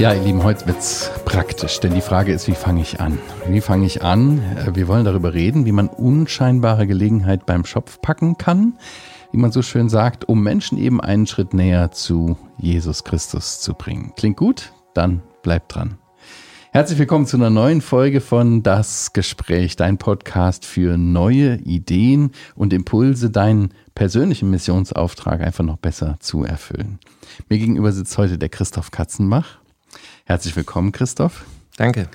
Ja, ihr Lieben, heute wird's praktisch, denn die Frage ist, wie fange ich an? Wie fange ich an? Äh, wir wollen darüber reden, wie man unscheinbare Gelegenheit beim Schopf packen kann, wie man so schön sagt, um Menschen eben einen Schritt näher zu Jesus Christus zu bringen. Klingt gut? Dann bleibt dran. Herzlich willkommen zu einer neuen Folge von Das Gespräch, dein Podcast für neue Ideen und Impulse, deinen persönlichen Missionsauftrag einfach noch besser zu erfüllen. Mir gegenüber sitzt heute der Christoph Katzenbach. Herzlich willkommen, Christoph. Danke.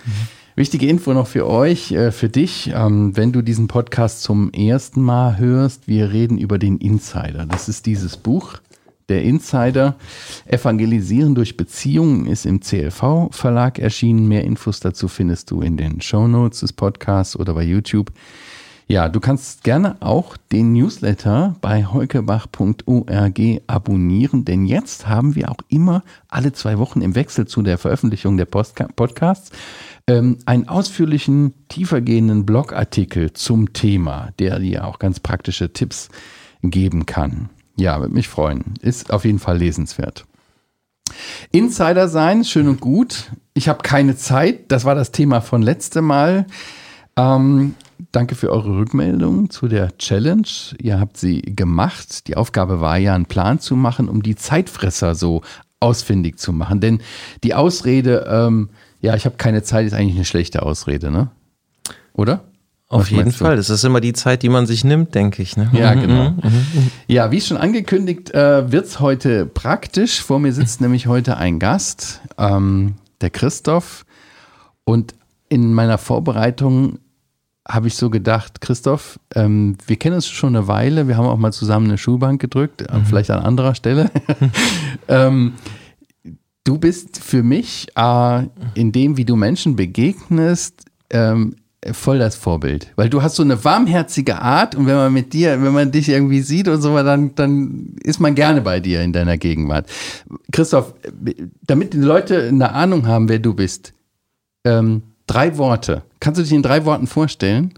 Wichtige Info noch für euch, äh, für dich, ähm, wenn du diesen Podcast zum ersten Mal hörst. Wir reden über den Insider. Das ist dieses Buch. Der Insider Evangelisieren durch Beziehungen ist im CLV Verlag erschienen. Mehr Infos dazu findest du in den Show Notes des Podcasts oder bei YouTube. Ja, du kannst gerne auch den Newsletter bei heukebach.org abonnieren, denn jetzt haben wir auch immer alle zwei Wochen im Wechsel zu der Veröffentlichung der Postka Podcasts ähm, einen ausführlichen, tiefergehenden Blogartikel zum Thema, der dir auch ganz praktische Tipps geben kann. Ja, würde mich freuen. Ist auf jeden Fall lesenswert. Insider sein, schön und gut. Ich habe keine Zeit. Das war das Thema von letztem Mal. Ähm, Danke für eure Rückmeldung zu der Challenge. Ihr habt sie gemacht. Die Aufgabe war ja, einen Plan zu machen, um die Zeitfresser so ausfindig zu machen. Denn die Ausrede, ähm, ja, ich habe keine Zeit, ist eigentlich eine schlechte Ausrede, ne? Oder? Auf jeden Fall. Das ist immer die Zeit, die man sich nimmt, denke ich. Ne? Ja, genau. Mhm, mhm. Ja, wie schon angekündigt, äh, wird es heute praktisch. Vor mir sitzt nämlich heute ein Gast, ähm, der Christoph. Und in meiner Vorbereitung habe ich so gedacht, Christoph, ähm, wir kennen uns schon eine Weile, wir haben auch mal zusammen eine Schulbank gedrückt, äh, mhm. vielleicht an anderer Stelle. ähm, du bist für mich äh, in dem, wie du Menschen begegnest, ähm, voll das Vorbild, weil du hast so eine warmherzige Art und wenn man mit dir, wenn man dich irgendwie sieht und so, dann, dann ist man gerne bei dir in deiner Gegenwart. Christoph, damit die Leute eine Ahnung haben, wer du bist, ähm, Drei Worte. Kannst du dich in drei Worten vorstellen?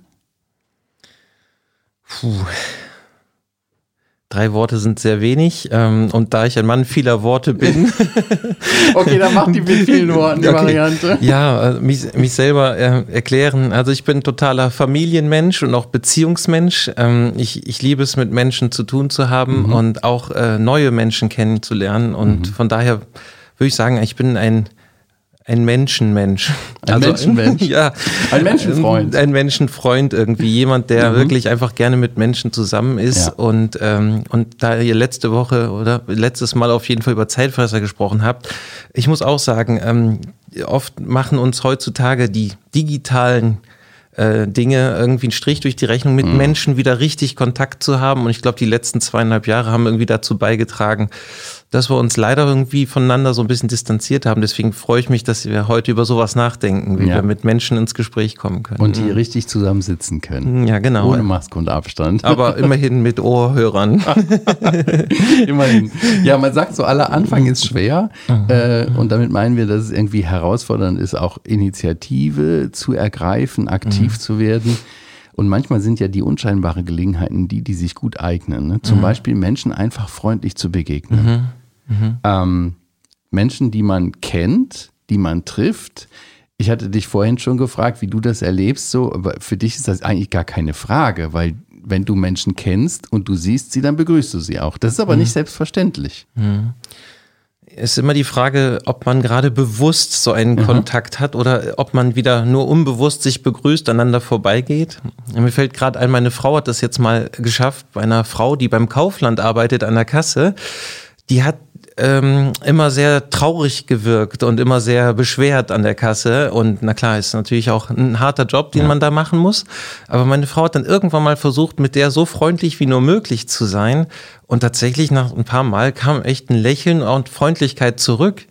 Puh. Drei Worte sind sehr wenig ähm, und da ich ein Mann vieler Worte bin. okay, dann mach die mit vielen Worten die okay. Variante. Ja, äh, mich, mich selber äh, erklären. Also ich bin totaler Familienmensch und auch Beziehungsmensch. Ähm, ich, ich liebe es, mit Menschen zu tun zu haben mhm. und auch äh, neue Menschen kennenzulernen. Und mhm. von daher würde ich sagen, ich bin ein ein Menschenmensch. Ein also, Menschenmensch. Ja. Ein Menschenfreund. Ein Menschenfreund irgendwie. Jemand, der mhm. wirklich einfach gerne mit Menschen zusammen ist. Ja. Und, ähm, und da ihr letzte Woche oder letztes Mal auf jeden Fall über Zeitfresser gesprochen habt, ich muss auch sagen, ähm, oft machen uns heutzutage die digitalen äh, Dinge irgendwie einen Strich durch die Rechnung mit mhm. Menschen wieder richtig Kontakt zu haben. Und ich glaube, die letzten zweieinhalb Jahre haben irgendwie dazu beigetragen, dass wir uns leider irgendwie voneinander so ein bisschen distanziert haben. Deswegen freue ich mich, dass wir heute über sowas nachdenken, wie ja. wir mit Menschen ins Gespräch kommen können. Und die mhm. richtig zusammensitzen können. Ja, genau. Ohne Maske und Abstand. Aber immerhin mit Ohrhörern. immerhin. Ja, man sagt so, aller Anfang ist schwer. Mhm. Äh, und damit meinen wir, dass es irgendwie herausfordernd ist, auch Initiative zu ergreifen, aktiv mhm. zu werden. Und manchmal sind ja die unscheinbaren Gelegenheiten die, die sich gut eignen. Ne? Zum mhm. Beispiel Menschen einfach freundlich zu begegnen. Mhm. Ähm, Menschen, die man kennt, die man trifft. Ich hatte dich vorhin schon gefragt, wie du das erlebst, so, aber für dich ist das eigentlich gar keine Frage, weil wenn du Menschen kennst und du siehst sie, dann begrüßt du sie auch. Das ist aber mhm. nicht selbstverständlich. Mhm ist immer die Frage, ob man gerade bewusst so einen mhm. Kontakt hat oder ob man wieder nur unbewusst sich begrüßt, aneinander vorbeigeht. Mir fällt gerade ein, meine Frau hat das jetzt mal geschafft, bei einer Frau, die beim Kaufland arbeitet an der Kasse. Die hat ähm, immer sehr traurig gewirkt und immer sehr beschwert an der Kasse. Und na klar, ist natürlich auch ein harter Job, den ja. man da machen muss. Aber meine Frau hat dann irgendwann mal versucht, mit der so freundlich wie nur möglich zu sein. Und tatsächlich nach ein paar Mal kam echt ein Lächeln und Freundlichkeit zurück.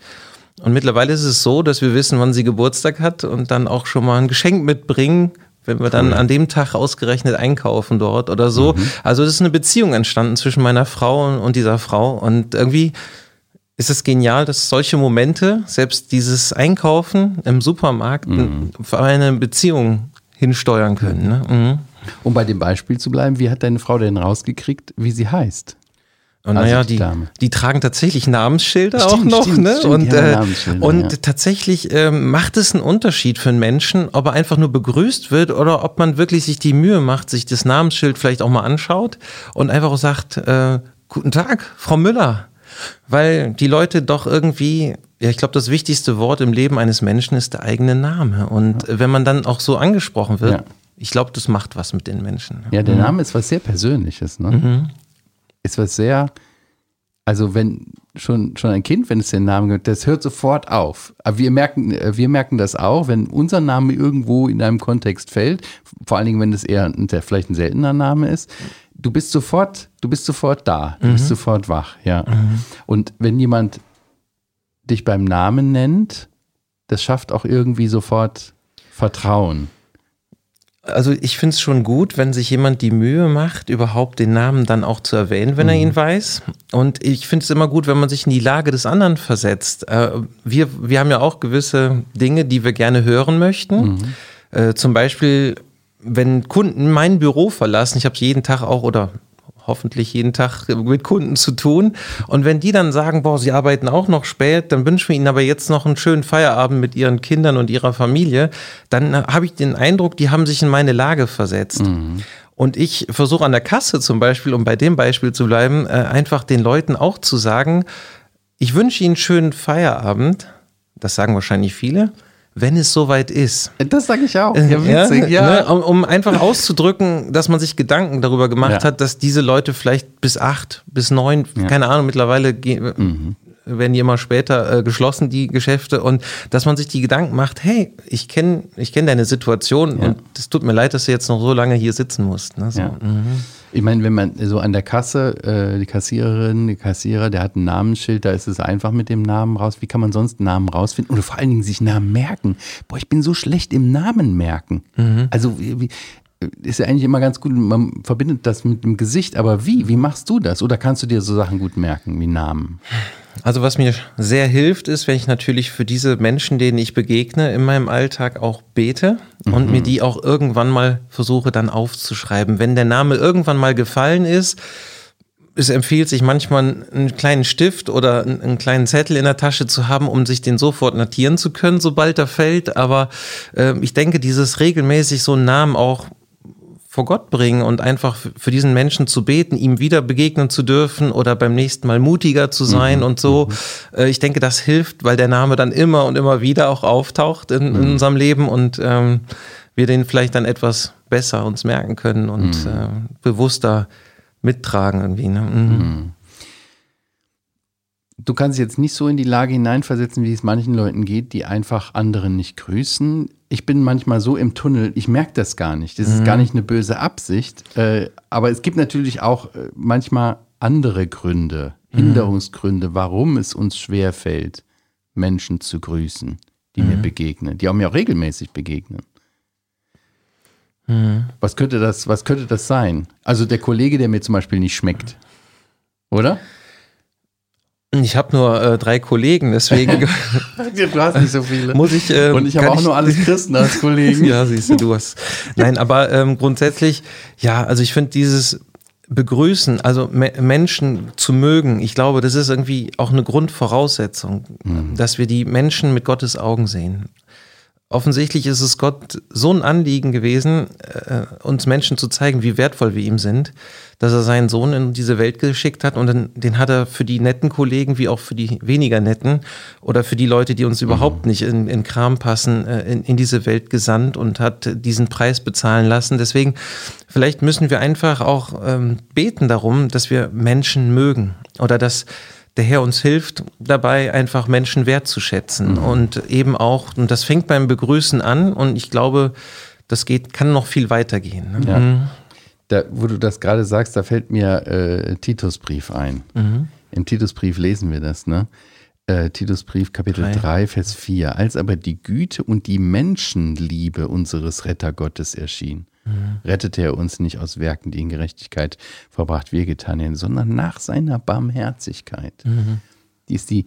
Und mittlerweile ist es so, dass wir wissen, wann sie Geburtstag hat und dann auch schon mal ein Geschenk mitbringen, wenn wir dann an dem Tag ausgerechnet einkaufen dort oder so. Mhm. Also es ist eine Beziehung entstanden zwischen meiner Frau und dieser Frau. Und irgendwie ist es genial, dass solche Momente, selbst dieses Einkaufen im Supermarkt, mhm. eine Beziehung hinsteuern können. Ne? Mhm. Um bei dem Beispiel zu bleiben, wie hat deine Frau denn rausgekriegt, wie sie heißt? Und naja, die, die, tragen tatsächlich Namensschilder stimmt, auch noch. Stimmt, ne? Stimmt, und äh, und ja. tatsächlich äh, macht es einen Unterschied für einen Menschen, ob er einfach nur begrüßt wird oder ob man wirklich sich die Mühe macht, sich das Namensschild vielleicht auch mal anschaut und einfach auch sagt, äh, guten Tag, Frau Müller. Weil die Leute doch irgendwie, ja, ich glaube, das wichtigste Wort im Leben eines Menschen ist der eigene Name. Und ja. wenn man dann auch so angesprochen wird, ja. ich glaube, das macht was mit den Menschen. Ja, der mhm. Name ist was sehr Persönliches. Ne? Mhm ist was sehr, also wenn schon, schon ein Kind, wenn es den Namen gibt, das hört sofort auf. Aber wir merken, wir merken das auch, wenn unser Name irgendwo in einem Kontext fällt, vor allen Dingen, wenn es eher ein, vielleicht ein seltener Name ist, du bist sofort, du bist sofort da, du mhm. bist sofort wach, ja. Mhm. Und wenn jemand dich beim Namen nennt, das schafft auch irgendwie sofort Vertrauen also ich finde es schon gut, wenn sich jemand die Mühe macht, überhaupt den Namen dann auch zu erwähnen, wenn mhm. er ihn weiß. Und ich finde es immer gut, wenn man sich in die Lage des anderen versetzt. Äh, wir, wir haben ja auch gewisse Dinge, die wir gerne hören möchten. Mhm. Äh, zum Beispiel, wenn Kunden mein Büro verlassen, ich habe es jeden Tag auch oder hoffentlich jeden Tag mit Kunden zu tun. Und wenn die dann sagen, boah, sie arbeiten auch noch spät, dann wünschen wir ihnen aber jetzt noch einen schönen Feierabend mit ihren Kindern und ihrer Familie, dann habe ich den Eindruck, die haben sich in meine Lage versetzt. Mhm. Und ich versuche an der Kasse zum Beispiel, um bei dem Beispiel zu bleiben, äh, einfach den Leuten auch zu sagen, ich wünsche ihnen einen schönen Feierabend. Das sagen wahrscheinlich viele wenn es soweit ist. Das sage ich auch. Ja, witzig, ja. Ne, um, um, einfach auszudrücken, dass man sich Gedanken darüber gemacht ja. hat, dass diese Leute vielleicht bis acht, bis neun, ja. keine Ahnung, mittlerweile gehen, mhm werden die immer später äh, geschlossen, die Geschäfte, und dass man sich die Gedanken macht, hey, ich kenne ich kenn deine Situation ja. und es tut mir leid, dass du jetzt noch so lange hier sitzen musst. Ne? So. Ja. Mhm. Ich meine, wenn man so an der Kasse, äh, die Kassiererin, die Kassierer, der hat ein Namensschild, da ist es einfach mit dem Namen raus. Wie kann man sonst Namen rausfinden? Oder vor allen Dingen sich Namen merken. Boah, ich bin so schlecht im Namen merken. Mhm. Also, wie, ist ja eigentlich immer ganz gut, man verbindet das mit dem Gesicht, aber wie? Wie machst du das? Oder kannst du dir so Sachen gut merken, wie Namen? Also was mir sehr hilft, ist, wenn ich natürlich für diese Menschen, denen ich begegne, in meinem Alltag auch bete mhm. und mir die auch irgendwann mal versuche dann aufzuschreiben. Wenn der Name irgendwann mal gefallen ist, es empfiehlt sich manchmal einen kleinen Stift oder einen kleinen Zettel in der Tasche zu haben, um sich den sofort notieren zu können, sobald er fällt. Aber äh, ich denke, dieses regelmäßig so einen Namen auch vor Gott bringen und einfach für diesen Menschen zu beten, ihm wieder begegnen zu dürfen oder beim nächsten Mal mutiger zu sein mhm. und so. Mhm. Äh, ich denke, das hilft, weil der Name dann immer und immer wieder auch auftaucht in, mhm. in unserem Leben und ähm, wir den vielleicht dann etwas besser uns merken können und mhm. äh, bewusster mittragen irgendwie. Ne? Du kannst jetzt nicht so in die Lage hineinversetzen, wie es manchen Leuten geht, die einfach anderen nicht grüßen ich bin manchmal so im Tunnel, ich merke das gar nicht. Das ist mhm. gar nicht eine böse Absicht. Äh, aber es gibt natürlich auch äh, manchmal andere Gründe, mhm. Hinderungsgründe, warum es uns schwerfällt, Menschen zu grüßen, die mhm. mir begegnen, die auch mir auch regelmäßig begegnen. Mhm. Was könnte das, was könnte das sein? Also der Kollege, der mir zum Beispiel nicht schmeckt. Oder? Ich habe nur äh, drei Kollegen, deswegen. du hast nicht so viele. Muss ich, ähm, Und ich habe auch ich, nur alles Christen als Kollegen. ja, siehst du, du hast. Nein, aber ähm, grundsätzlich, ja, also ich finde dieses Begrüßen, also me Menschen zu mögen, ich glaube, das ist irgendwie auch eine Grundvoraussetzung, mhm. dass wir die Menschen mit Gottes Augen sehen offensichtlich ist es Gott so ein Anliegen gewesen, äh, uns Menschen zu zeigen, wie wertvoll wir ihm sind, dass er seinen Sohn in diese Welt geschickt hat und den, den hat er für die netten Kollegen wie auch für die weniger netten oder für die Leute, die uns mhm. überhaupt nicht in, in Kram passen, äh, in, in diese Welt gesandt und hat diesen Preis bezahlen lassen. Deswegen, vielleicht müssen wir einfach auch ähm, beten darum, dass wir Menschen mögen oder dass der Herr uns hilft, dabei einfach Menschen wertzuschätzen mhm. und eben auch, und das fängt beim Begrüßen an und ich glaube, das geht, kann noch viel weiter gehen. Ne? Ja. Mhm. Da, wo du das gerade sagst, da fällt mir äh, Titusbrief ein. Mhm. Im Titusbrief lesen wir das, ne? Äh, Titusbrief Kapitel 3. 3, Vers 4. Als aber die Güte und die Menschenliebe unseres Rettergottes erschien Mhm. Rettete er uns nicht aus Werken, die in Gerechtigkeit verbracht wir getan hätten, sondern nach seiner Barmherzigkeit. Mhm. Die ist die,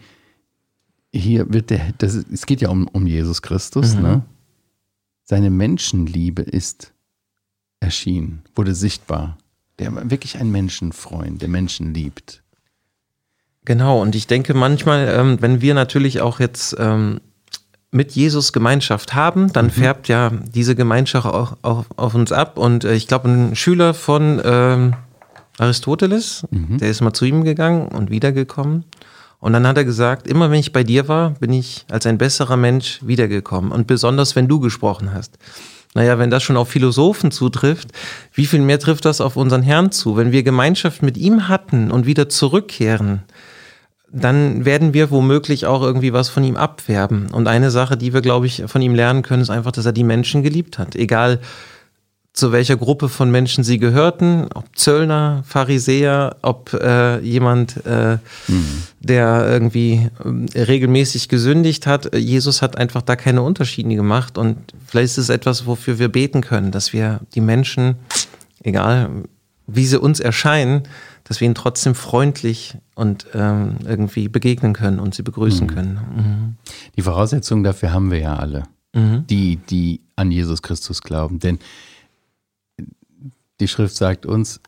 hier wird der, das, es geht ja um, um Jesus Christus, mhm. ne? Seine Menschenliebe ist erschienen, wurde sichtbar. Der war wirklich ein Menschenfreund, der Menschen liebt. Genau, und ich denke manchmal, ähm, wenn wir natürlich auch jetzt ähm, mit Jesus Gemeinschaft haben, dann mhm. färbt ja diese Gemeinschaft auch, auch auf uns ab. Und äh, ich glaube, ein Schüler von ähm, Aristoteles, mhm. der ist mal zu ihm gegangen und wiedergekommen. Und dann hat er gesagt, immer wenn ich bei dir war, bin ich als ein besserer Mensch wiedergekommen. Und besonders, wenn du gesprochen hast. Naja, wenn das schon auf Philosophen zutrifft, wie viel mehr trifft das auf unseren Herrn zu? Wenn wir Gemeinschaft mit ihm hatten und wieder zurückkehren, dann werden wir womöglich auch irgendwie was von ihm abwerben. Und eine Sache, die wir, glaube ich, von ihm lernen können, ist einfach, dass er die Menschen geliebt hat. Egal, zu welcher Gruppe von Menschen sie gehörten, ob Zöllner, Pharisäer, ob äh, jemand, äh, mhm. der irgendwie äh, regelmäßig gesündigt hat. Jesus hat einfach da keine Unterschiede gemacht und vielleicht ist es etwas, wofür wir beten können, dass wir die Menschen, egal wie sie uns erscheinen, dass wir ihnen trotzdem freundlich und ähm, irgendwie begegnen können und sie begrüßen mhm. können. Mhm. Die Voraussetzungen dafür haben wir ja alle, mhm. die, die an Jesus Christus glauben. Denn die Schrift sagt uns,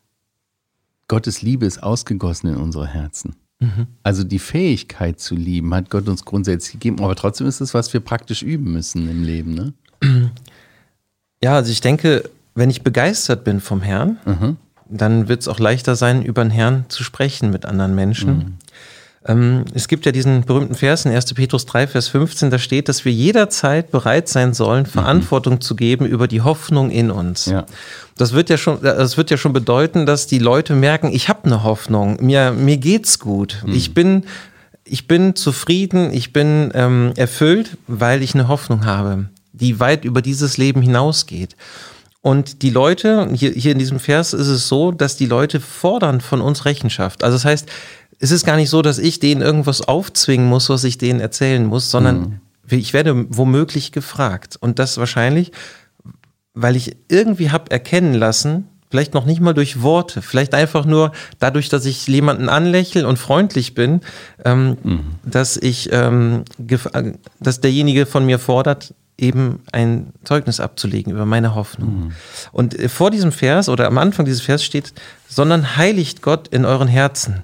Gottes Liebe ist ausgegossen in unsere Herzen. Mhm. Also die Fähigkeit zu lieben hat Gott uns grundsätzlich gegeben, aber trotzdem ist es, was wir praktisch üben müssen im Leben. Ne? Ja, also ich denke, wenn ich begeistert bin vom Herrn, mhm. Dann wird es auch leichter sein, über den Herrn zu sprechen mit anderen Menschen. Mhm. Ähm, es gibt ja diesen berühmten Vers in 1. Petrus 3, Vers 15, da steht, dass wir jederzeit bereit sein sollen, mhm. Verantwortung mhm. zu geben über die Hoffnung in uns. Ja. Das wird ja schon, das wird ja schon bedeuten, dass die Leute merken, ich habe eine Hoffnung, mir, mir geht's gut. Mhm. Ich bin, ich bin zufrieden, ich bin ähm, erfüllt, weil ich eine Hoffnung habe, die weit über dieses Leben hinausgeht. Und die Leute, hier, hier in diesem Vers ist es so, dass die Leute fordern von uns Rechenschaft. Also das heißt, es ist gar nicht so, dass ich denen irgendwas aufzwingen muss, was ich denen erzählen muss, sondern mhm. ich werde womöglich gefragt. Und das wahrscheinlich, weil ich irgendwie habe erkennen lassen, vielleicht noch nicht mal durch Worte, vielleicht einfach nur dadurch, dass ich jemanden anlächle und freundlich bin, ähm, mhm. dass ich, ähm, dass derjenige von mir fordert, eben ein Zeugnis abzulegen über meine Hoffnung. Mhm. Und äh, vor diesem Vers oder am Anfang dieses Vers steht, sondern heiligt Gott in euren Herzen.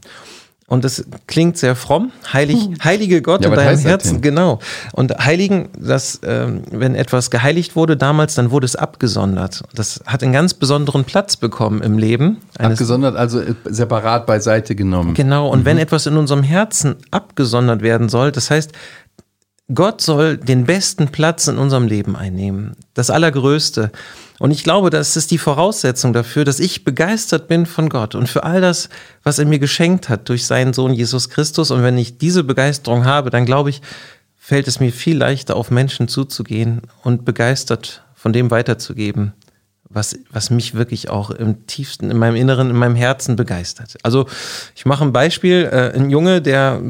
Und das klingt sehr fromm. Heilig, hm. heilige Gott ja, in deinem Herzen, genau. Und heiligen, das, ähm, wenn etwas geheiligt wurde damals, dann wurde es abgesondert. Das hat einen ganz besonderen Platz bekommen im Leben. Abgesondert, also äh, separat beiseite genommen. Genau. Und mhm. wenn etwas in unserem Herzen abgesondert werden soll, das heißt, Gott soll den besten Platz in unserem Leben einnehmen. Das Allergrößte. Und ich glaube, das ist die Voraussetzung dafür, dass ich begeistert bin von Gott und für all das, was er mir geschenkt hat durch seinen Sohn Jesus Christus. Und wenn ich diese Begeisterung habe, dann glaube ich, fällt es mir viel leichter, auf Menschen zuzugehen und begeistert von dem weiterzugeben, was, was mich wirklich auch im tiefsten, in meinem Inneren, in meinem Herzen begeistert. Also ich mache ein Beispiel, äh, ein Junge, der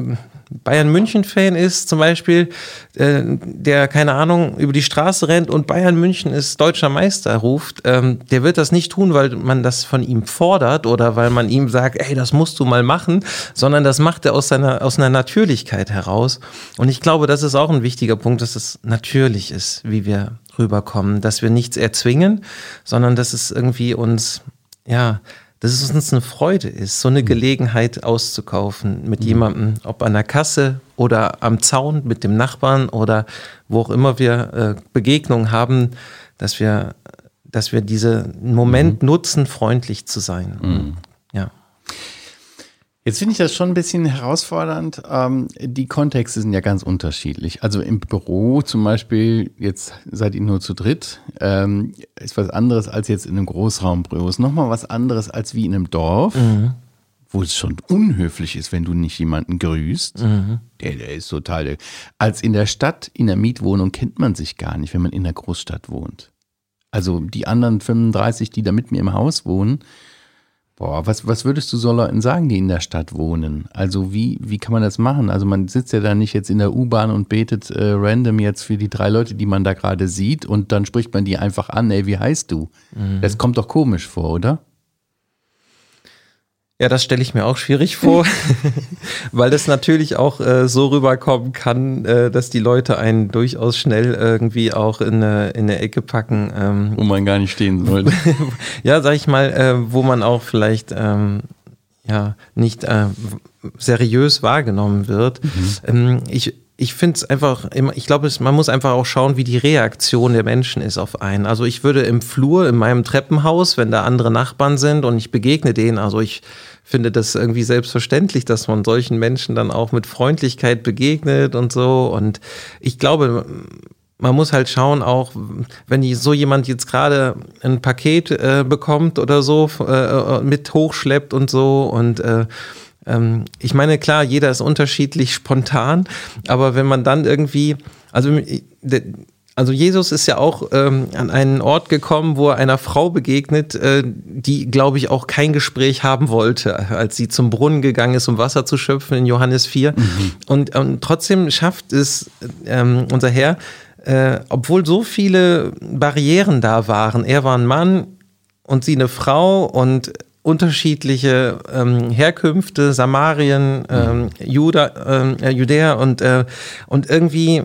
Bayern München-Fan ist zum Beispiel, äh, der, keine Ahnung, über die Straße rennt und Bayern München ist deutscher Meister ruft, ähm, der wird das nicht tun, weil man das von ihm fordert oder weil man ihm sagt, ey, das musst du mal machen, sondern das macht er aus seiner, aus einer Natürlichkeit heraus. Und ich glaube, das ist auch ein wichtiger Punkt, dass es natürlich ist, wie wir rüberkommen, dass wir nichts erzwingen, sondern dass es irgendwie uns, ja, dass es uns eine Freude ist, so eine mhm. Gelegenheit auszukaufen mit jemandem, ob an der Kasse oder am Zaun mit dem Nachbarn oder wo auch immer wir äh, Begegnungen haben, dass wir, dass wir diesen Moment mhm. nutzen, freundlich zu sein. Mhm. Jetzt finde ich das schon ein bisschen herausfordernd. Ähm, die Kontexte sind ja ganz unterschiedlich. Also im Büro zum Beispiel, jetzt seid ihr nur zu dritt, ähm, ist was anderes als jetzt in einem Großraumbüro. Ist nochmal was anderes als wie in einem Dorf, mhm. wo es schon unhöflich ist, wenn du nicht jemanden grüßt. Mhm. Der, der ist total. Als in der Stadt, in der Mietwohnung kennt man sich gar nicht, wenn man in der Großstadt wohnt. Also die anderen 35, die da mit mir im Haus wohnen, Boah, was, was würdest du so Leuten sagen, die in der Stadt wohnen? Also wie, wie kann man das machen? Also man sitzt ja da nicht jetzt in der U-Bahn und betet äh, random jetzt für die drei Leute, die man da gerade sieht und dann spricht man die einfach an, ey, wie heißt du? Mhm. Das kommt doch komisch vor, oder? Ja, das stelle ich mir auch schwierig vor, weil das natürlich auch äh, so rüberkommen kann, äh, dass die Leute einen durchaus schnell irgendwie auch in eine, in eine Ecke packen. Ähm, wo man gar nicht stehen sollte. ja, sag ich mal, äh, wo man auch vielleicht ähm, ja nicht äh, seriös wahrgenommen wird. Mhm. Ähm, ich ich finde es einfach immer, ich glaube, man muss einfach auch schauen, wie die Reaktion der Menschen ist auf einen. Also ich würde im Flur in meinem Treppenhaus, wenn da andere Nachbarn sind und ich begegne denen, also ich finde das irgendwie selbstverständlich, dass man solchen Menschen dann auch mit Freundlichkeit begegnet und so. Und ich glaube, man muss halt schauen, auch wenn so jemand jetzt gerade ein Paket äh, bekommt oder so, äh, mit hochschleppt und so und äh, ähm, ich meine, klar, jeder ist unterschiedlich spontan, aber wenn man dann irgendwie, also also Jesus ist ja auch ähm, an einen Ort gekommen, wo er einer Frau begegnet, äh, die, glaube ich, auch kein Gespräch haben wollte, als sie zum Brunnen gegangen ist, um Wasser zu schöpfen in Johannes 4. Mhm. Und, und, trotzdem schafft es ähm, unser Herr, äh, obwohl so viele Barrieren da waren, er war ein Mann und sie eine Frau und unterschiedliche ähm, Herkünfte, Samarien, ähm, Juda, ähm, äh, Judäa und, äh, und irgendwie,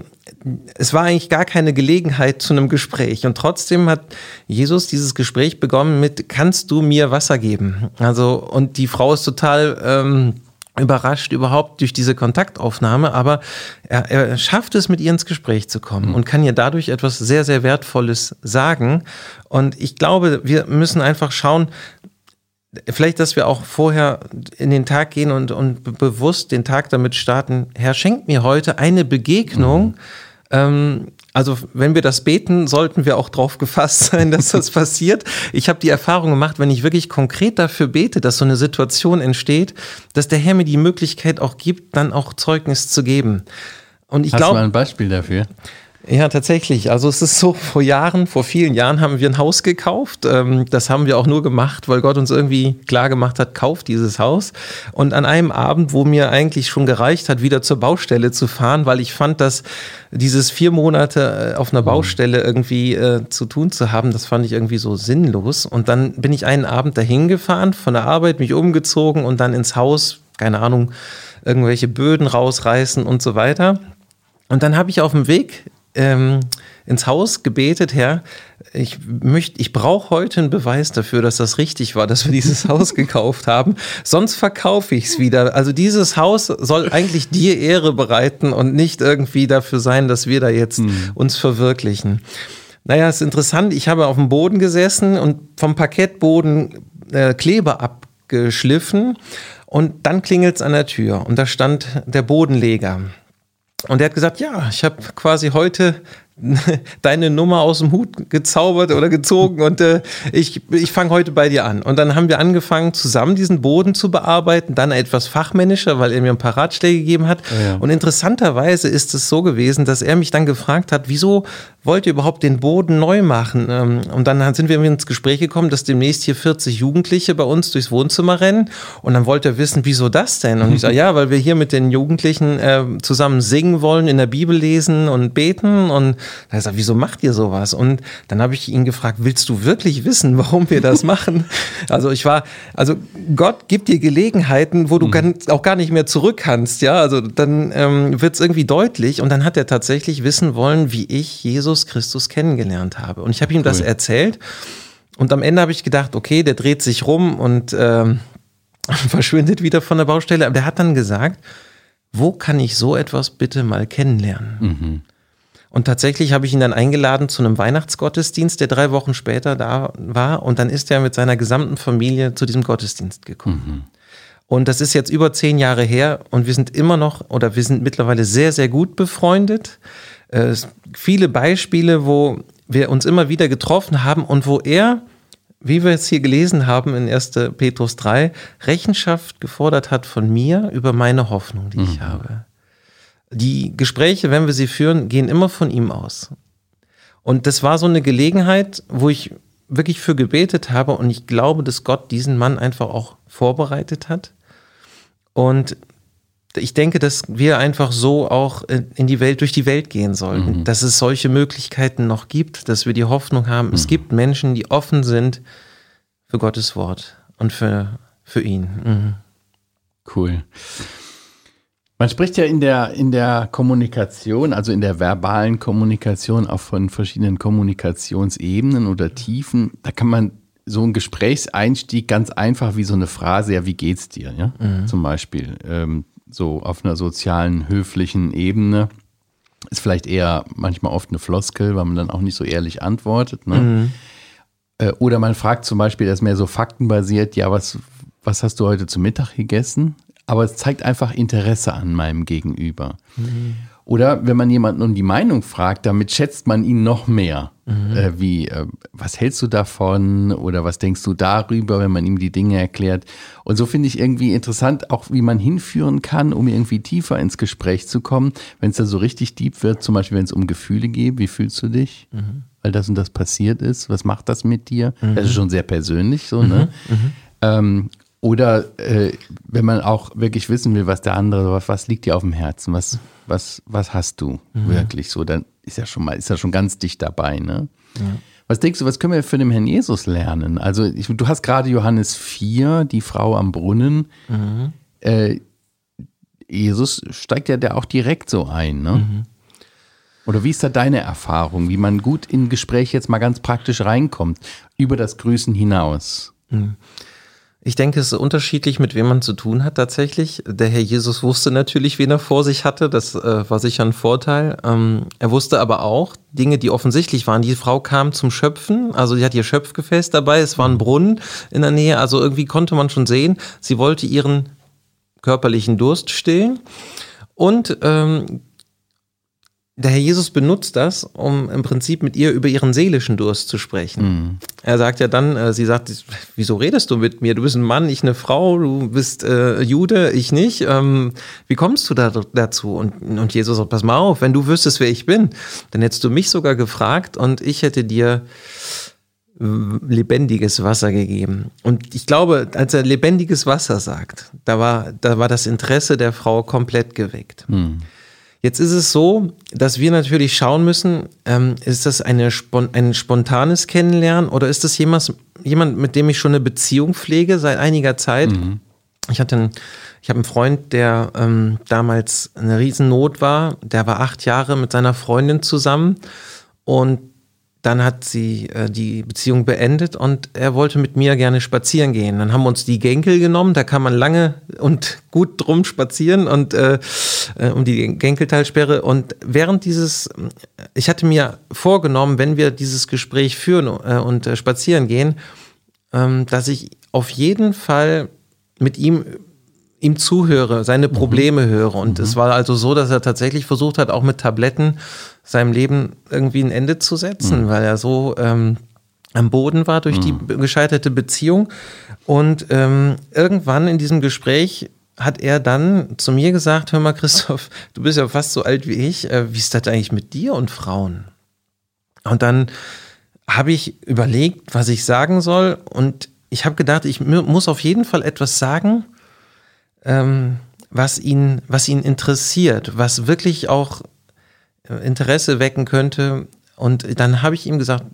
es war eigentlich gar keine Gelegenheit zu einem Gespräch. Und trotzdem hat Jesus dieses Gespräch begonnen mit, kannst du mir Wasser geben? Also, und die Frau ist total, ähm, überrascht überhaupt durch diese Kontaktaufnahme, aber er, er schafft es, mit ihr ins Gespräch zu kommen mhm. und kann ihr dadurch etwas sehr, sehr Wertvolles sagen. Und ich glaube, wir müssen einfach schauen, vielleicht, dass wir auch vorher in den Tag gehen und, und bewusst den Tag damit starten, Herr, schenk mir heute eine Begegnung. Mhm. Ähm, also wenn wir das beten, sollten wir auch darauf gefasst sein, dass das passiert. Ich habe die Erfahrung gemacht, wenn ich wirklich konkret dafür bete, dass so eine Situation entsteht, dass der Herr mir die Möglichkeit auch gibt, dann auch Zeugnis zu geben. Und ich Hast glaube, du mal ein Beispiel dafür? Ja, tatsächlich. Also es ist so, vor Jahren, vor vielen Jahren haben wir ein Haus gekauft. Ähm, das haben wir auch nur gemacht, weil Gott uns irgendwie klar gemacht hat, kauft dieses Haus. Und an einem Abend, wo mir eigentlich schon gereicht hat, wieder zur Baustelle zu fahren, weil ich fand, dass dieses vier Monate äh, auf einer mhm. Baustelle irgendwie äh, zu tun zu haben, das fand ich irgendwie so sinnlos. Und dann bin ich einen Abend dahin gefahren, von der Arbeit mich umgezogen und dann ins Haus, keine Ahnung, irgendwelche Böden rausreißen und so weiter. Und dann habe ich auf dem Weg ähm, ins Haus gebetet, Herr, ich möchte, ich brauche heute einen Beweis dafür, dass das richtig war, dass wir dieses Haus gekauft haben. Sonst verkaufe ich es wieder. Also dieses Haus soll eigentlich dir Ehre bereiten und nicht irgendwie dafür sein, dass wir da jetzt mhm. uns verwirklichen. Naja, ist interessant. Ich habe auf dem Boden gesessen und vom Parkettboden äh, Kleber abgeschliffen und dann klingelt es an der Tür und da stand der Bodenleger. Und er hat gesagt, ja, ich habe quasi heute deine Nummer aus dem Hut gezaubert oder gezogen und äh, ich, ich fange heute bei dir an. Und dann haben wir angefangen, zusammen diesen Boden zu bearbeiten, dann etwas fachmännischer, weil er mir ein paar Ratschläge gegeben hat. Oh ja. Und interessanterweise ist es so gewesen, dass er mich dann gefragt hat, wieso wollt ihr überhaupt den Boden neu machen? Ähm, und dann sind wir ins Gespräch gekommen, dass demnächst hier 40 Jugendliche bei uns durchs Wohnzimmer rennen. Und dann wollte er wissen, wieso das denn? Und ich sage, ja, weil wir hier mit den Jugendlichen äh, zusammen singen wollen, in der Bibel lesen und beten. Und da sagt, wieso macht ihr sowas? Und dann habe ich ihn gefragt, willst du wirklich wissen, warum wir das machen? Also ich war, also Gott gibt dir Gelegenheiten, wo du mhm. auch gar nicht mehr zurück kannst. Ja, also dann ähm, wird es irgendwie deutlich. Und dann hat er tatsächlich wissen wollen, wie ich Jesus Christus kennengelernt habe. Und ich habe ihm cool. das erzählt. Und am Ende habe ich gedacht, okay, der dreht sich rum und ähm, verschwindet wieder von der Baustelle. Aber der hat dann gesagt, wo kann ich so etwas bitte mal kennenlernen? Mhm. Und tatsächlich habe ich ihn dann eingeladen zu einem Weihnachtsgottesdienst, der drei Wochen später da war. Und dann ist er mit seiner gesamten Familie zu diesem Gottesdienst gekommen. Mhm. Und das ist jetzt über zehn Jahre her und wir sind immer noch oder wir sind mittlerweile sehr, sehr gut befreundet. Äh, viele Beispiele, wo wir uns immer wieder getroffen haben und wo er, wie wir es hier gelesen haben in 1. Petrus 3, Rechenschaft gefordert hat von mir über meine Hoffnung, die mhm. ich habe. Die Gespräche, wenn wir sie führen, gehen immer von ihm aus. Und das war so eine Gelegenheit, wo ich wirklich für gebetet habe und ich glaube, dass Gott diesen Mann einfach auch vorbereitet hat. Und ich denke, dass wir einfach so auch in die Welt, durch die Welt gehen sollten, mhm. dass es solche Möglichkeiten noch gibt, dass wir die Hoffnung haben, mhm. es gibt Menschen, die offen sind für Gottes Wort und für, für ihn. Mhm. Cool. Man spricht ja in der, in der Kommunikation, also in der verbalen Kommunikation, auch von verschiedenen Kommunikationsebenen oder Tiefen. Da kann man so ein Gesprächseinstieg ganz einfach wie so eine Phrase, ja, wie geht's dir, ja? Mhm. Zum Beispiel, ähm, so auf einer sozialen, höflichen Ebene. Ist vielleicht eher manchmal oft eine Floskel, weil man dann auch nicht so ehrlich antwortet. Ne? Mhm. Äh, oder man fragt zum Beispiel, das ist mehr so faktenbasiert, ja, was, was hast du heute zu Mittag gegessen? Aber es zeigt einfach Interesse an meinem Gegenüber. Mhm. Oder wenn man jemanden um die Meinung fragt, damit schätzt man ihn noch mehr. Mhm. Äh, wie, äh, was hältst du davon? Oder was denkst du darüber, wenn man ihm die Dinge erklärt? Und so finde ich irgendwie interessant, auch wie man hinführen kann, um irgendwie tiefer ins Gespräch zu kommen. Wenn es da so richtig deep wird, zum Beispiel wenn es um Gefühle geht, wie fühlst du dich? Mhm. Weil das und das passiert ist. Was macht das mit dir? Mhm. Das ist schon sehr persönlich so, ne? Mhm. Mhm. Ähm, oder äh, wenn man auch wirklich wissen will, was der andere, was, was liegt dir auf dem Herzen, was, was, was hast du mhm. wirklich so, dann ist ja schon mal, ist ja schon ganz dicht dabei, ne? Ja. Was denkst du, was können wir für den Herrn Jesus lernen? Also, ich, du hast gerade Johannes 4, die Frau am Brunnen. Mhm. Äh, Jesus steigt ja da auch direkt so ein, ne? Mhm. Oder wie ist da deine Erfahrung, wie man gut in Gespräch jetzt mal ganz praktisch reinkommt, über das Grüßen hinaus? Ich denke, es ist unterschiedlich, mit wem man zu tun hat tatsächlich. Der Herr Jesus wusste natürlich, wen er vor sich hatte. Das äh, war sicher ein Vorteil. Ähm, er wusste aber auch Dinge, die offensichtlich waren. Die Frau kam zum Schöpfen, also sie hat ihr Schöpfgefäß dabei. Es war ein Brunnen in der Nähe. Also irgendwie konnte man schon sehen, sie wollte ihren körperlichen Durst stillen. Und ähm, der Herr Jesus benutzt das, um im Prinzip mit ihr über ihren seelischen Durst zu sprechen. Mhm. Er sagt ja dann, äh, sie sagt, wieso redest du mit mir? Du bist ein Mann, ich eine Frau, du bist äh, Jude, ich nicht. Ähm, wie kommst du da, dazu? Und, und Jesus sagt, pass mal auf, wenn du wüsstest, wer ich bin, dann hättest du mich sogar gefragt und ich hätte dir lebendiges Wasser gegeben. Und ich glaube, als er lebendiges Wasser sagt, da war, da war das Interesse der Frau komplett geweckt. Mhm. Jetzt ist es so, dass wir natürlich schauen müssen, ähm, ist das eine, ein spontanes Kennenlernen oder ist das jemand, jemand, mit dem ich schon eine Beziehung pflege seit einiger Zeit? Mhm. Ich hatte einen, ich habe einen Freund, der ähm, damals eine Riesennot war. Der war acht Jahre mit seiner Freundin zusammen und dann hat sie äh, die Beziehung beendet und er wollte mit mir gerne spazieren gehen. Dann haben wir uns die Genkel genommen, da kann man lange und gut drum spazieren und äh, äh, um die Genkeltalsperre. Und während dieses, ich hatte mir vorgenommen, wenn wir dieses Gespräch führen äh, und äh, spazieren gehen, ähm, dass ich auf jeden Fall mit ihm ihm zuhöre, seine mhm. Probleme mhm. höre. Und mhm. es war also so, dass er tatsächlich versucht hat, auch mit Tabletten seinem Leben irgendwie ein Ende zu setzen, mhm. weil er so ähm, am Boden war durch die mhm. gescheiterte Beziehung. Und ähm, irgendwann in diesem Gespräch hat er dann zu mir gesagt, hör mal Christoph, du bist ja fast so alt wie ich, äh, wie ist das eigentlich mit dir und Frauen? Und dann habe ich überlegt, was ich sagen soll und ich habe gedacht, ich muss auf jeden Fall etwas sagen, ähm, was ihn, was ihn interessiert, was wirklich auch äh, Interesse wecken könnte. Und dann habe ich ihm gesagt,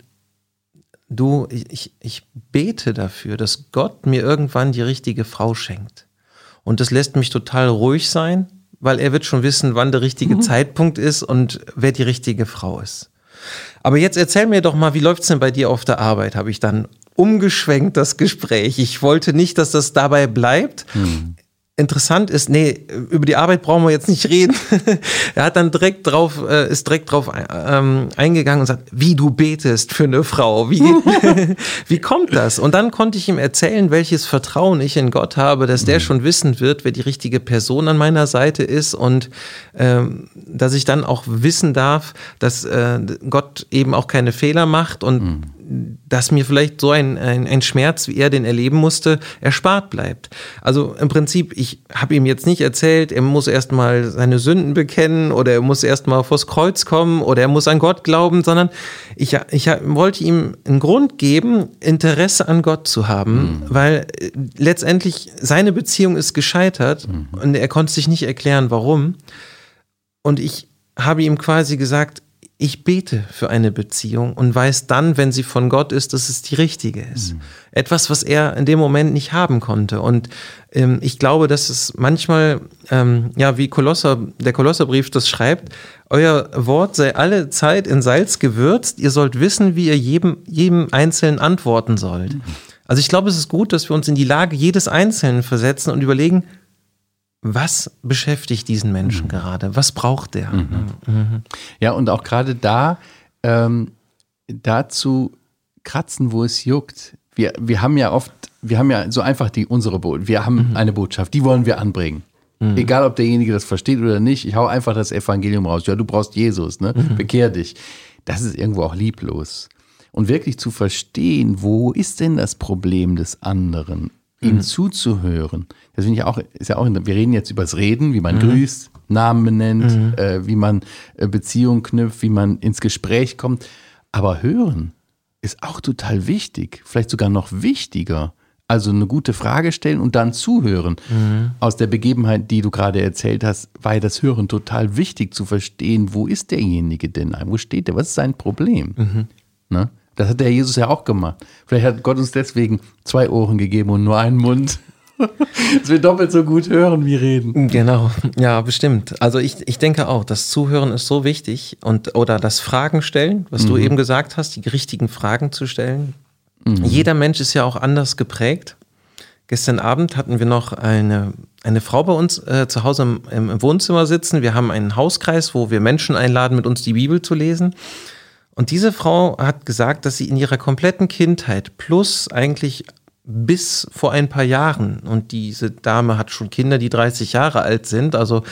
du, ich, ich bete dafür, dass Gott mir irgendwann die richtige Frau schenkt. Und das lässt mich total ruhig sein, weil er wird schon wissen, wann der richtige mhm. Zeitpunkt ist und wer die richtige Frau ist. Aber jetzt erzähl mir doch mal, wie läuft's denn bei dir auf der Arbeit? Habe ich dann umgeschwenkt das Gespräch. Ich wollte nicht, dass das dabei bleibt. Mhm interessant ist, nee, über die Arbeit brauchen wir jetzt nicht reden. er hat dann direkt drauf, äh, ist direkt drauf ähm, eingegangen und sagt, wie du betest für eine Frau, wie, wie kommt das? Und dann konnte ich ihm erzählen, welches Vertrauen ich in Gott habe, dass der mhm. schon wissen wird, wer die richtige Person an meiner Seite ist und ähm, dass ich dann auch wissen darf, dass äh, Gott eben auch keine Fehler macht und mhm dass mir vielleicht so ein, ein, ein, Schmerz, wie er den erleben musste, erspart bleibt. Also im Prinzip, ich habe ihm jetzt nicht erzählt, er muss erstmal seine Sünden bekennen oder er muss erstmal vors Kreuz kommen oder er muss an Gott glauben, sondern ich, ich wollte ihm einen Grund geben, Interesse an Gott zu haben, mhm. weil äh, letztendlich seine Beziehung ist gescheitert mhm. und er konnte sich nicht erklären, warum. Und ich habe ihm quasi gesagt, ich bete für eine Beziehung und weiß dann, wenn sie von Gott ist, dass es die richtige ist. Mhm. Etwas, was er in dem Moment nicht haben konnte. Und ähm, ich glaube, dass es manchmal, ähm, ja, wie Kolosser, der Kolosserbrief das schreibt, euer Wort sei alle Zeit in Salz gewürzt. Ihr sollt wissen, wie ihr jedem, jedem Einzelnen antworten sollt. Mhm. Also ich glaube, es ist gut, dass wir uns in die Lage jedes Einzelnen versetzen und überlegen, was beschäftigt diesen Menschen mhm. gerade? Was braucht der? Mhm. Mhm. Ja, und auch gerade da ähm, dazu kratzen, wo es juckt. Wir, wir haben ja oft, wir haben ja so einfach die unsere Botschaft. Wir haben mhm. eine Botschaft, die wollen wir anbringen. Mhm. Egal, ob derjenige das versteht oder nicht, ich hau einfach das Evangelium raus. Ja, du brauchst Jesus, ne? Mhm. Bekehr dich. Das ist irgendwo auch lieblos. Und wirklich zu verstehen, wo ist denn das Problem des anderen? Ihm mhm. zuzuhören. Das finde ich auch, ist ja auch, wir reden jetzt über das Reden, wie man mhm. grüßt, Namen benennt, mhm. äh, wie man äh, Beziehungen knüpft, wie man ins Gespräch kommt. Aber hören ist auch total wichtig, vielleicht sogar noch wichtiger. Also eine gute Frage stellen und dann zuhören. Mhm. Aus der Begebenheit, die du gerade erzählt hast, war das Hören total wichtig zu verstehen, wo ist derjenige denn? Wo steht der? Was ist sein Problem? Mhm. Ne? Das hat der Jesus ja auch gemacht. Vielleicht hat Gott uns deswegen zwei Ohren gegeben und nur einen Mund. Dass wir doppelt so gut hören wie reden. Genau, ja, bestimmt. Also ich, ich denke auch, das Zuhören ist so wichtig und oder das Fragen stellen, was mhm. du eben gesagt hast, die richtigen Fragen zu stellen. Mhm. Jeder Mensch ist ja auch anders geprägt. Gestern Abend hatten wir noch eine, eine Frau bei uns äh, zu Hause im, im Wohnzimmer sitzen. Wir haben einen Hauskreis, wo wir Menschen einladen, mit uns die Bibel zu lesen. Und diese Frau hat gesagt, dass sie in ihrer kompletten Kindheit plus eigentlich bis vor ein paar Jahren, und diese Dame hat schon Kinder, die 30 Jahre alt sind, also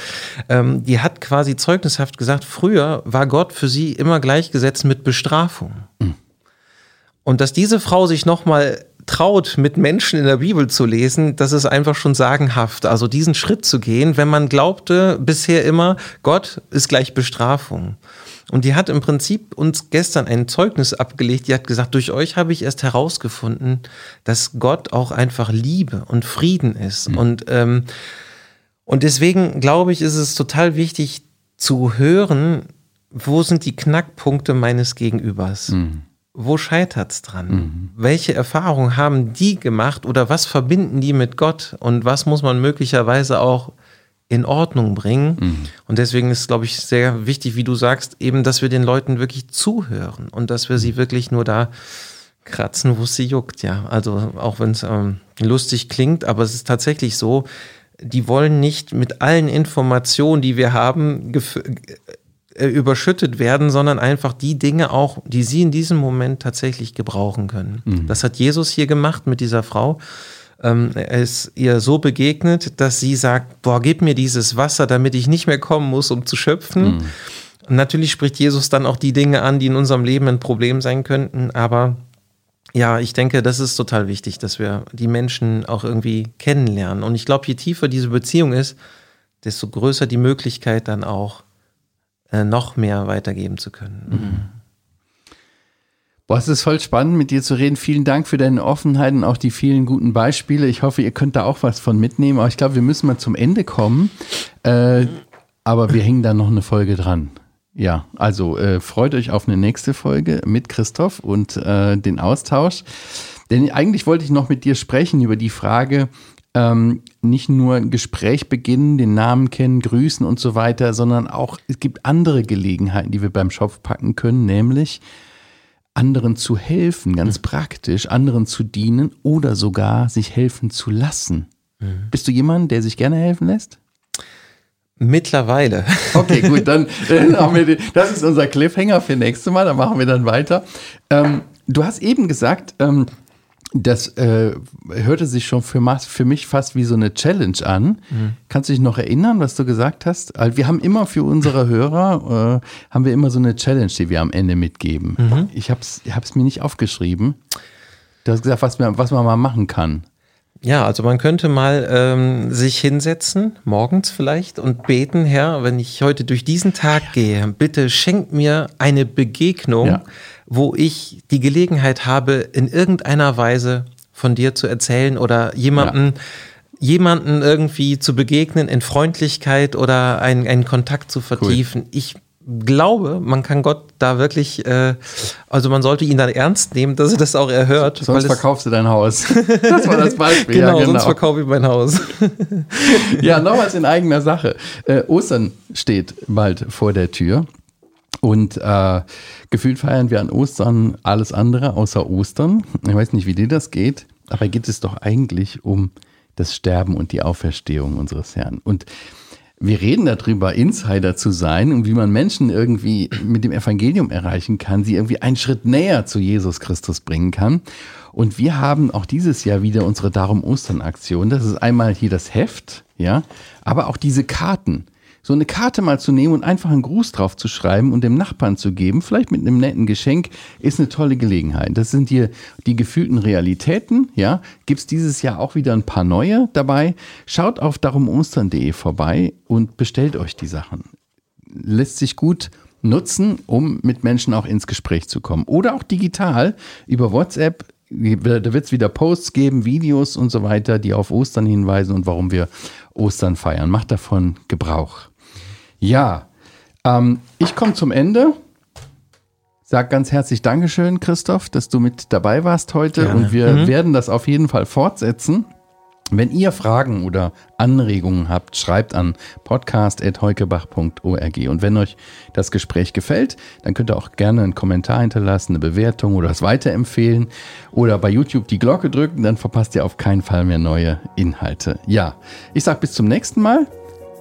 ähm, die hat quasi zeugnishaft gesagt, früher war Gott für sie immer gleichgesetzt mit Bestrafung. Mhm. Und dass diese Frau sich nochmal traut, mit Menschen in der Bibel zu lesen, das ist einfach schon sagenhaft. Also diesen Schritt zu gehen, wenn man glaubte bisher immer, Gott ist gleich Bestrafung. Und die hat im Prinzip uns gestern ein Zeugnis abgelegt. Die hat gesagt, durch euch habe ich erst herausgefunden, dass Gott auch einfach Liebe und Frieden ist. Mhm. Und, ähm, und deswegen glaube ich, ist es total wichtig zu hören, wo sind die Knackpunkte meines Gegenübers? Mhm. Wo scheitert es dran? Mhm. Welche Erfahrungen haben die gemacht oder was verbinden die mit Gott und was muss man möglicherweise auch in Ordnung bringen. Mhm. Und deswegen ist, glaube ich, sehr wichtig, wie du sagst, eben, dass wir den Leuten wirklich zuhören und dass wir sie mhm. wirklich nur da kratzen, wo es sie juckt. Ja, also auch wenn es ähm, lustig klingt, aber es ist tatsächlich so, die wollen nicht mit allen Informationen, die wir haben, äh, überschüttet werden, sondern einfach die Dinge auch, die sie in diesem Moment tatsächlich gebrauchen können. Mhm. Das hat Jesus hier gemacht mit dieser Frau ähm, er ist ihr so begegnet, dass sie sagt, boah, gib mir dieses Wasser, damit ich nicht mehr kommen muss, um zu schöpfen. Mhm. Natürlich spricht Jesus dann auch die Dinge an, die in unserem Leben ein Problem sein könnten, aber ja, ich denke, das ist total wichtig, dass wir die Menschen auch irgendwie kennenlernen. Und ich glaube, je tiefer diese Beziehung ist, desto größer die Möglichkeit dann auch äh, noch mehr weitergeben zu können. Mhm. Boah, es ist voll spannend, mit dir zu reden. Vielen Dank für deine Offenheit und auch die vielen guten Beispiele. Ich hoffe, ihr könnt da auch was von mitnehmen. Aber ich glaube, wir müssen mal zum Ende kommen. Äh, aber wir hängen da noch eine Folge dran. Ja, also äh, freut euch auf eine nächste Folge mit Christoph und äh, den Austausch. Denn eigentlich wollte ich noch mit dir sprechen über die Frage, ähm, nicht nur ein Gespräch beginnen, den Namen kennen, grüßen und so weiter, sondern auch, es gibt andere Gelegenheiten, die wir beim Schopf packen können, nämlich anderen zu helfen, ganz mhm. praktisch, anderen zu dienen oder sogar sich helfen zu lassen. Mhm. Bist du jemand, der sich gerne helfen lässt? Mittlerweile. Okay, gut, dann, dann haben wir den, das ist unser Cliffhanger für nächstes Mal, da machen wir dann weiter. Ähm, du hast eben gesagt, ähm, das äh, hörte sich schon für, für, mich fast wie so eine Challenge an. Mhm. Kannst du dich noch erinnern, was du gesagt hast? Also wir haben immer für unsere Hörer, äh, haben wir immer so eine Challenge, die wir am Ende mitgeben. Mhm. Ich habe es mir nicht aufgeschrieben. Du hast gesagt, was, was man mal machen kann. Ja, also man könnte mal ähm, sich hinsetzen, morgens vielleicht, und beten, Herr, wenn ich heute durch diesen Tag ja. gehe, bitte schenk mir eine Begegnung, ja. Wo ich die Gelegenheit habe, in irgendeiner Weise von dir zu erzählen oder jemanden, ja. jemanden irgendwie zu begegnen in Freundlichkeit oder einen, einen Kontakt zu vertiefen. Cool. Ich glaube, man kann Gott da wirklich, äh, also man sollte ihn dann ernst nehmen, dass er das auch erhört. Sonst verkaufst du dein Haus. Das war das Beispiel. genau, ja, genau, sonst verkaufe ich mein Haus. ja, noch was in eigener Sache. Äh, Ostern steht bald vor der Tür. Und äh, gefühlt feiern wir an Ostern alles andere außer Ostern. Ich weiß nicht, wie dir das geht, aber geht es doch eigentlich um das Sterben und die Auferstehung unseres Herrn. Und wir reden darüber, Insider zu sein und wie man Menschen irgendwie mit dem Evangelium erreichen kann, sie irgendwie einen Schritt näher zu Jesus Christus bringen kann. Und wir haben auch dieses Jahr wieder unsere Darum Ostern Aktion. Das ist einmal hier das Heft, ja, aber auch diese Karten so eine Karte mal zu nehmen und einfach einen Gruß drauf zu schreiben und dem Nachbarn zu geben, vielleicht mit einem netten Geschenk, ist eine tolle Gelegenheit. Das sind hier die gefühlten Realitäten, ja. Gibt es dieses Jahr auch wieder ein paar neue dabei. Schaut auf darumostern.de vorbei und bestellt euch die Sachen. Lässt sich gut nutzen, um mit Menschen auch ins Gespräch zu kommen. Oder auch digital über WhatsApp da wird es wieder Posts geben, Videos und so weiter, die auf Ostern hinweisen und warum wir Ostern feiern. Macht davon Gebrauch. Ja, ähm, ich komme zum Ende. Sag ganz herzlich Dankeschön, Christoph, dass du mit dabei warst heute. Gerne. Und wir mhm. werden das auf jeden Fall fortsetzen. Wenn ihr Fragen oder Anregungen habt, schreibt an podcast.heukebach.org. Und wenn euch das Gespräch gefällt, dann könnt ihr auch gerne einen Kommentar hinterlassen, eine Bewertung oder es weiterempfehlen oder bei YouTube die Glocke drücken, dann verpasst ihr auf keinen Fall mehr neue Inhalte. Ja, ich sage bis zum nächsten Mal.